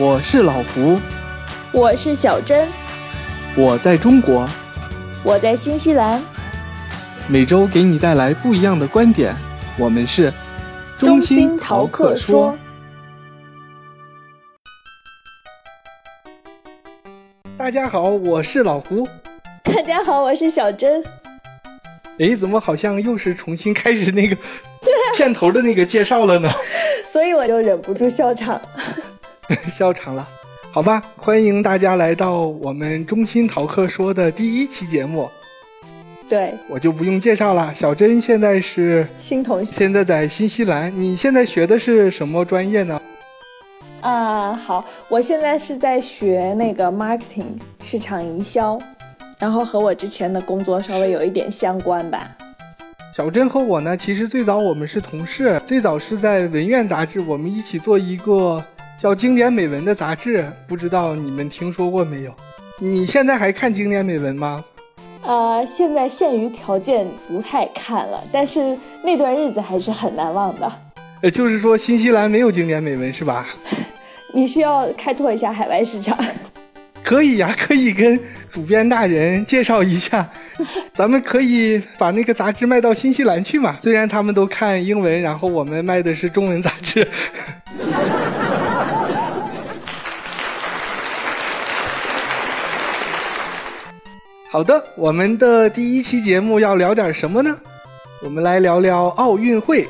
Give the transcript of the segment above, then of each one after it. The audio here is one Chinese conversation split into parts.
我是老胡，我是小珍，我在中国，我在新西兰，每周给你带来不一样的观点。我们是中心逃课说。大家好，我是老胡。大家好，我是小珍。哎，怎么好像又是重新开始那个片头的那个介绍了呢？所以我就忍不住笑场。笑场了，好吧，欢迎大家来到我们中心逃课说的第一期节目。对，我就不用介绍了。小珍现在是新同学，现在在新西兰。你现在学的是什么专业呢？啊，好，我现在是在学那个 marketing 市场营销，然后和我之前的工作稍微有一点相关吧。小珍和我呢，其实最早我们是同事，最早是在文苑杂志，我们一起做一个。叫经典美文的杂志，不知道你们听说过没有？你现在还看经典美文吗？呃，现在限于条件不太看了，但是那段日子还是很难忘的。呃，就是说新西兰没有经典美文是吧？你需要开拓一下海外市场。可以呀，可以跟主编大人介绍一下，咱们可以把那个杂志卖到新西兰去嘛。虽然他们都看英文，然后我们卖的是中文杂志。好的，我们的第一期节目要聊点什么呢？我们来聊聊奥运会。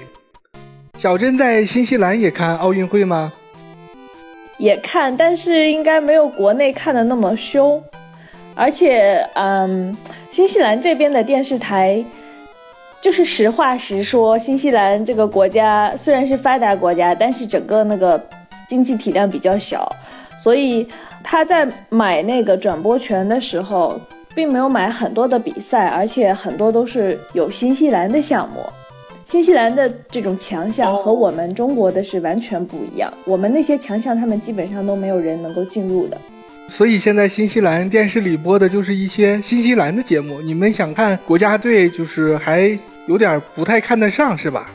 小珍在新西兰也看奥运会吗？也看，但是应该没有国内看的那么凶。而且，嗯，新西兰这边的电视台，就是实话实说，新西兰这个国家虽然是发达国家，但是整个那个经济体量比较小，所以他在买那个转播权的时候。并没有买很多的比赛，而且很多都是有新西兰的项目。新西兰的这种强项和我们中国的是完全不一样。我们那些强项，他们基本上都没有人能够进入的。所以现在新西兰电视里播的就是一些新西兰的节目。你们想看国家队，就是还有点不太看得上，是吧？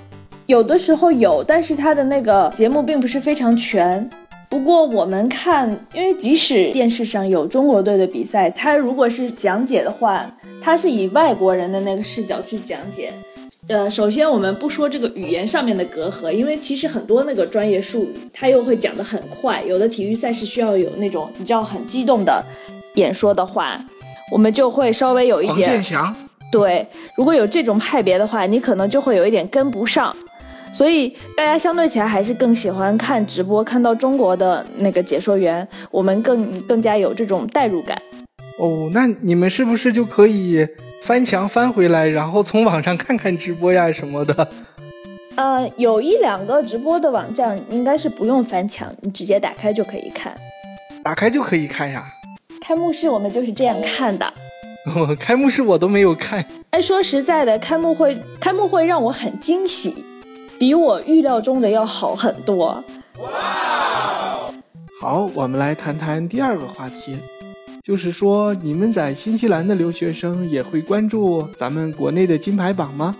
有的时候有，但是他的那个节目并不是非常全。不过我们看，因为即使电视上有中国队的比赛，他如果是讲解的话，他是以外国人的那个视角去讲解。呃，首先我们不说这个语言上面的隔阂，因为其实很多那个专业术语他又会讲得很快，有的体育赛事需要有那种你知道很激动的演说的话，我们就会稍微有一点。对，如果有这种派别的话，你可能就会有一点跟不上。所以大家相对起来还是更喜欢看直播，看到中国的那个解说员，我们更更加有这种代入感。哦，那你们是不是就可以翻墙翻回来，然后从网上看看直播呀什么的？呃，有一两个直播的网站应该是不用翻墙，你直接打开就可以看。打开就可以看呀？开幕式我们就是这样看的。哦，开幕式我都没有看。哎，说实在的，开幕会开幕会让我很惊喜。比我预料中的要好很多。哇！好，我们来谈谈第二个话题，就是说你们在新西兰的留学生也会关注咱们国内的金牌榜吗？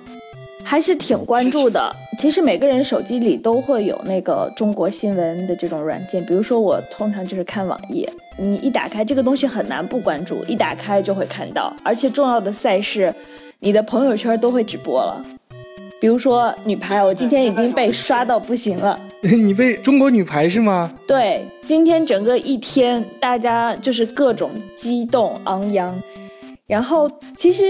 还是挺关注的。其实每个人手机里都会有那个中国新闻的这种软件，比如说我通常就是看网页，你一打开这个东西很难不关注，一打开就会看到，而且重要的赛事，你的朋友圈都会直播了。比如说女排，我今天已经被刷到不行了。你被中国女排是吗？对，今天整个一天，大家就是各种激动昂扬。然后其实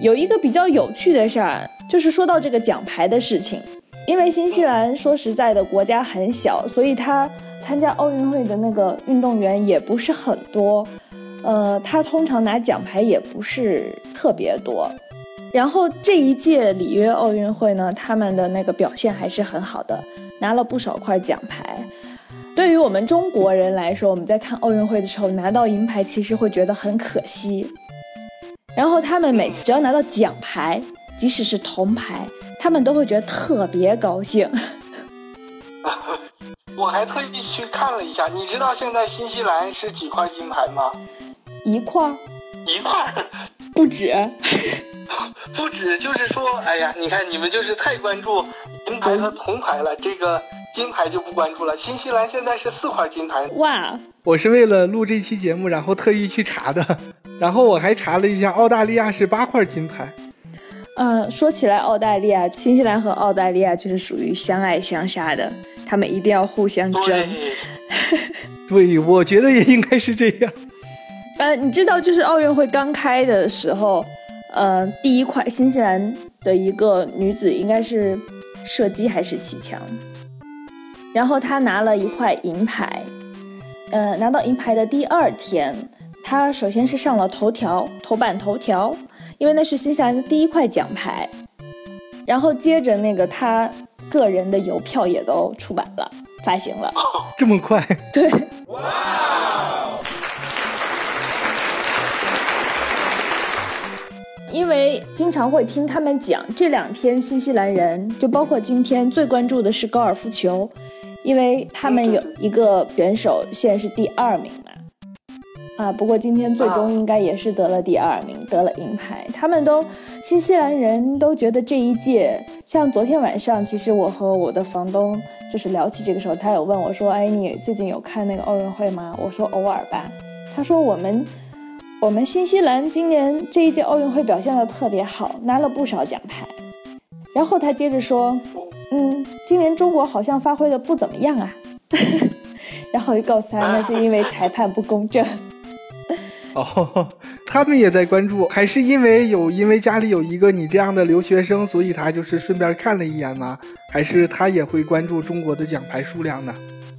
有一个比较有趣的事儿，就是说到这个奖牌的事情。因为新西兰说实在的，国家很小，所以他参加奥运会的那个运动员也不是很多。呃，他通常拿奖牌也不是特别多。然后这一届里约奥运会呢，他们的那个表现还是很好的，拿了不少块奖牌。对于我们中国人来说，我们在看奥运会的时候拿到银牌，其实会觉得很可惜。然后他们每次只要拿到奖牌，即使是铜牌，他们都会觉得特别高兴。我还特意去看了一下，你知道现在新西兰是几块金牌吗？一块，一块，不止。不止，就是说，哎呀，你看你们就是太关注银牌和铜牌了。这个金牌就不关注了。新西兰现在是四块金牌。哇！我是为了录这期节目，然后特意去查的。然后我还查了一下，澳大利亚是八块金牌。嗯，说起来，澳大利亚、新西兰和澳大利亚就是属于相爱相杀的，他们一定要互相争。对，我觉得也应该是这样。呃，你知道，就是奥运会刚开的时候，呃，第一块新西兰的一个女子应该是射击还是骑墙，然后她拿了一块银牌。呃，拿到银牌的第二天，她首先是上了头条、头版头条。因为那是新西兰的第一块奖牌，然后接着那个她个人的邮票也都出版了，发行了，这么快？对。因为经常会听他们讲，这两天新西兰人就包括今天最关注的是高尔夫球，因为他们有一个选手现在是第二名嘛。啊，不过今天最终应该也是得了第二名，得了银牌。他们都，新西兰人都觉得这一届，像昨天晚上，其实我和我的房东就是聊起这个时候，他有问我说：“哎，你最近有看那个奥运会吗？”我说：“偶尔吧。”他说：“我们，我们新西兰今年这一届奥运会表现的特别好，拿了不少奖牌。”然后他接着说：“嗯，今年中国好像发挥的不怎么样啊。”然后又告诉他，那是因为裁判不公正。哦，他们也在关注，还是因为有因为家里有一个你这样的留学生，所以他就是顺便看了一眼吗？还是他也会关注中国的奖牌数量呢？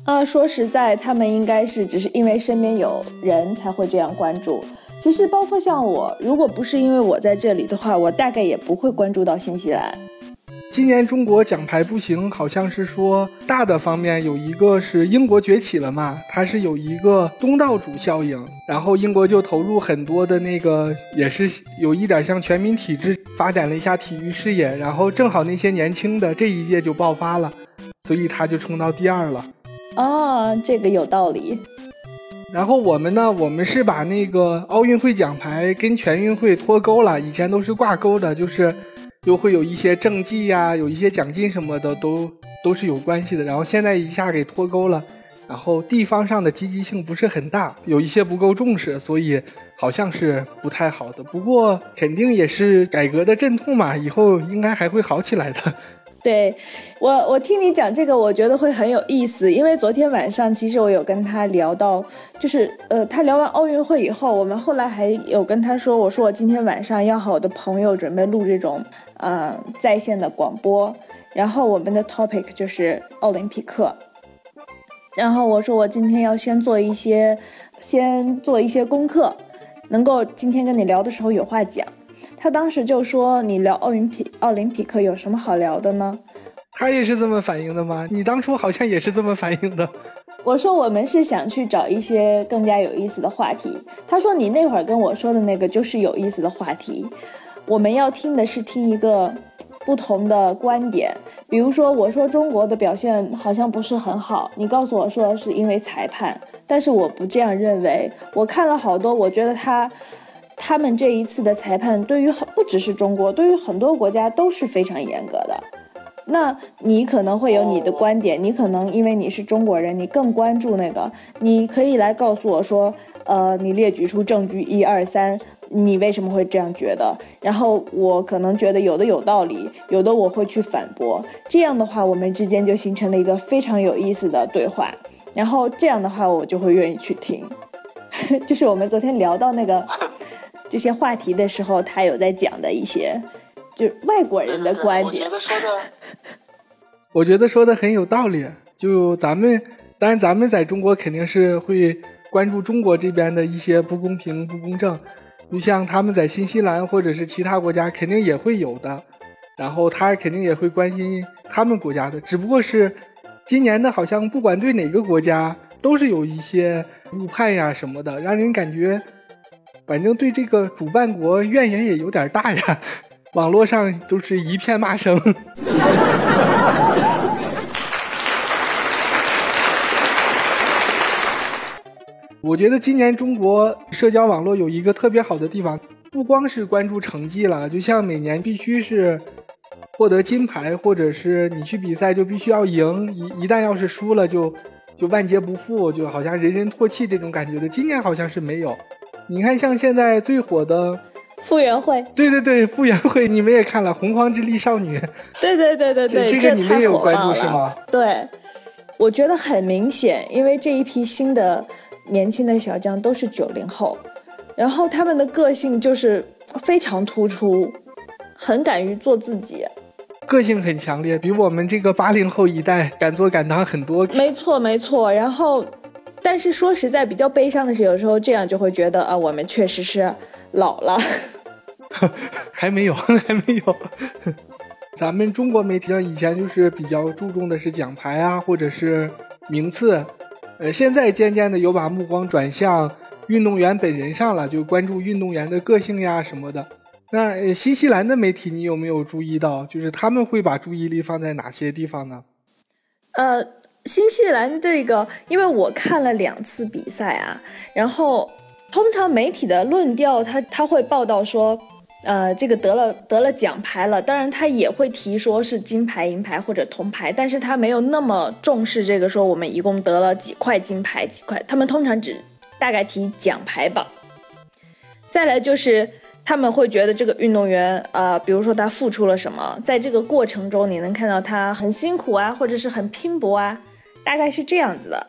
呃，说实在，他们应该是只是因为身边有人才会这样关注。其实包括像我，如果不是因为我在这里的话，我大概也不会关注到新西兰。今年中国奖牌不行，好像是说大的方面有一个是英国崛起了嘛，它是有一个东道主效应，然后英国就投入很多的那个，也是有一点像全民体制，发展了一下体育事业，然后正好那些年轻的这一届就爆发了，所以他就冲到第二了。哦，这个有道理。然后我们呢，我们是把那个奥运会奖牌跟全运会脱钩了，以前都是挂钩的，就是。又会有一些政绩呀，有一些奖金什么的，都都是有关系的。然后现在一下给脱钩了，然后地方上的积极性不是很大，有一些不够重视，所以好像是不太好的。不过肯定也是改革的阵痛嘛，以后应该还会好起来的。对我，我听你讲这个，我觉得会很有意思。因为昨天晚上，其实我有跟他聊到，就是呃，他聊完奥运会以后，我们后来还有跟他说，我说我今天晚上要和我的朋友准备录这种呃在线的广播，然后我们的 topic 就是奥林匹克，然后我说我今天要先做一些，先做一些功课，能够今天跟你聊的时候有话讲。他当时就说：“你聊奥运匹奥林匹克有什么好聊的呢？”他也是这么反应的吗？你当初好像也是这么反应的。我说我们是想去找一些更加有意思的话题。他说你那会儿跟我说的那个就是有意思的话题。我们要听的是听一个不同的观点。比如说我说中国的表现好像不是很好，你告诉我说是因为裁判，但是我不这样认为。我看了好多，我觉得他。他们这一次的裁判对于很不只是中国，对于很多国家都是非常严格的。那你可能会有你的观点，你可能因为你是中国人，你更关注那个，你可以来告诉我说，呃，你列举出证据一二三，你为什么会这样觉得？然后我可能觉得有的有道理，有的我会去反驳。这样的话，我们之间就形成了一个非常有意思的对话。然后这样的话，我就会愿意去听。就是我们昨天聊到那个。这些话题的时候，他有在讲的一些，就是外国人的观点。我觉得说的，我觉得说的很有道理。就咱们，当然咱们在中国肯定是会关注中国这边的一些不公平、不公正。就像他们在新西兰或者是其他国家，肯定也会有的。然后他肯定也会关心他们国家的，只不过是今年的，好像不管对哪个国家，都是有一些误判呀什么的，让人感觉。反正对这个主办国怨言也有点大呀，网络上都是一片骂声。我觉得今年中国社交网络有一个特别好的地方，不光是关注成绩了，就像每年必须是获得金牌，或者是你去比赛就必须要赢，一一旦要是输了就就万劫不复，就好像人人唾弃这种感觉的。今年好像是没有。你看，像现在最火的傅园慧，对对对，傅园慧，你们也看了《洪荒之力少女》，对对对对对，这个你们也有关注是吗？对，我觉得很明显，因为这一批新的年轻的小将都是九零后，然后他们的个性就是非常突出，很敢于做自己，个性很强烈，比我们这个八零后一代敢做敢当很多。没错没错，然后。但是说实在，比较悲伤的是，有时候这样就会觉得啊，我们确实是老了。还没有，还没有。咱们中国媒体上以前就是比较注重的是奖牌啊，或者是名次，呃，现在渐渐的有把目光转向运动员本人上了，就关注运动员的个性呀什么的。那新西兰的媒体你有没有注意到，就是他们会把注意力放在哪些地方呢？呃。新西兰这个，因为我看了两次比赛啊，然后通常媒体的论调，他他会报道说，呃，这个得了得了奖牌了，当然他也会提说是金牌、银牌或者铜牌，但是他没有那么重视这个说我们一共得了几块金牌几块，他们通常只大概提奖牌榜。再来就是他们会觉得这个运动员，呃，比如说他付出了什么，在这个过程中你能看到他很辛苦啊，或者是很拼搏啊。大概是这样子的，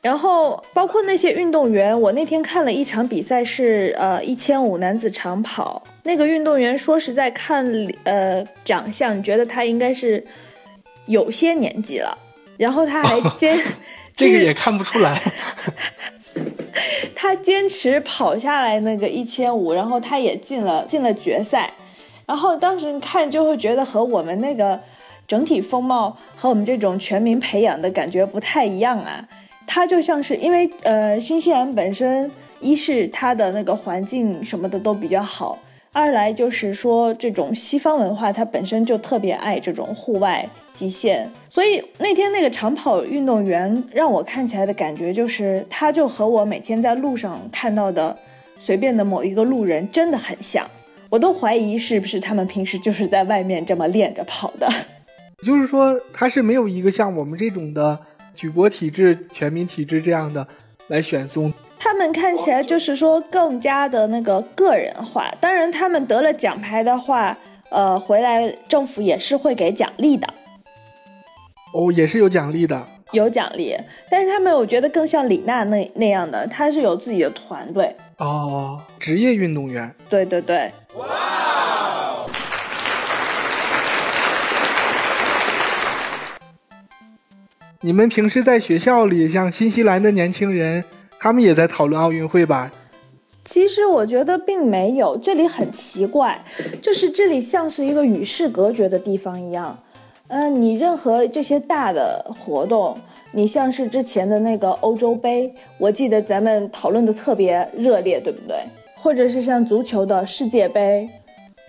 然后包括那些运动员，我那天看了一场比赛，是呃一千五男子长跑，那个运动员说实在看呃长相，觉得他应该是有些年纪了，然后他还坚，这个也看不出来，他坚持跑下来那个一千五，然后他也进了进了决赛，然后当时看就会觉得和我们那个。整体风貌和我们这种全民培养的感觉不太一样啊，它就像是因为呃，新西兰本身一是它的那个环境什么的都比较好，二来就是说这种西方文化它本身就特别爱这种户外极限，所以那天那个长跑运动员让我看起来的感觉就是，他就和我每天在路上看到的随便的某一个路人真的很像，我都怀疑是不是他们平时就是在外面这么练着跑的。就是说，他是没有一个像我们这种的举国体制、全民体制这样的来选送。他们看起来就是说更加的那个个人化。当然，他们得了奖牌的话，呃，回来政府也是会给奖励的。哦，也是有奖励的。有奖励，但是他们我觉得更像李娜那那样的，他是有自己的团队。哦，职业运动员。对对对。你们平时在学校里，像新西兰的年轻人，他们也在讨论奥运会吧？其实我觉得并没有，这里很奇怪，就是这里像是一个与世隔绝的地方一样。嗯，你任何这些大的活动，你像是之前的那个欧洲杯，我记得咱们讨论的特别热烈，对不对？或者是像足球的世界杯，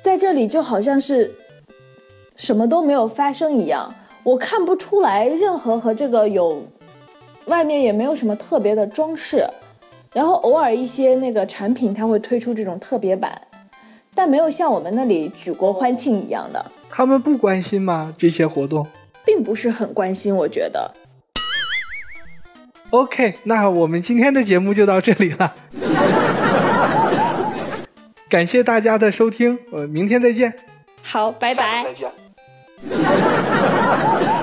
在这里就好像是什么都没有发生一样。我看不出来任何和这个有，外面也没有什么特别的装饰，然后偶尔一些那个产品它会推出这种特别版，但没有像我们那里举国欢庆一样的。他们不关心吗？这些活动并不是很关心，我觉得。OK，那我们今天的节目就到这里了，感谢大家的收听，呃，明天再见。好，拜拜。再见。Yeah.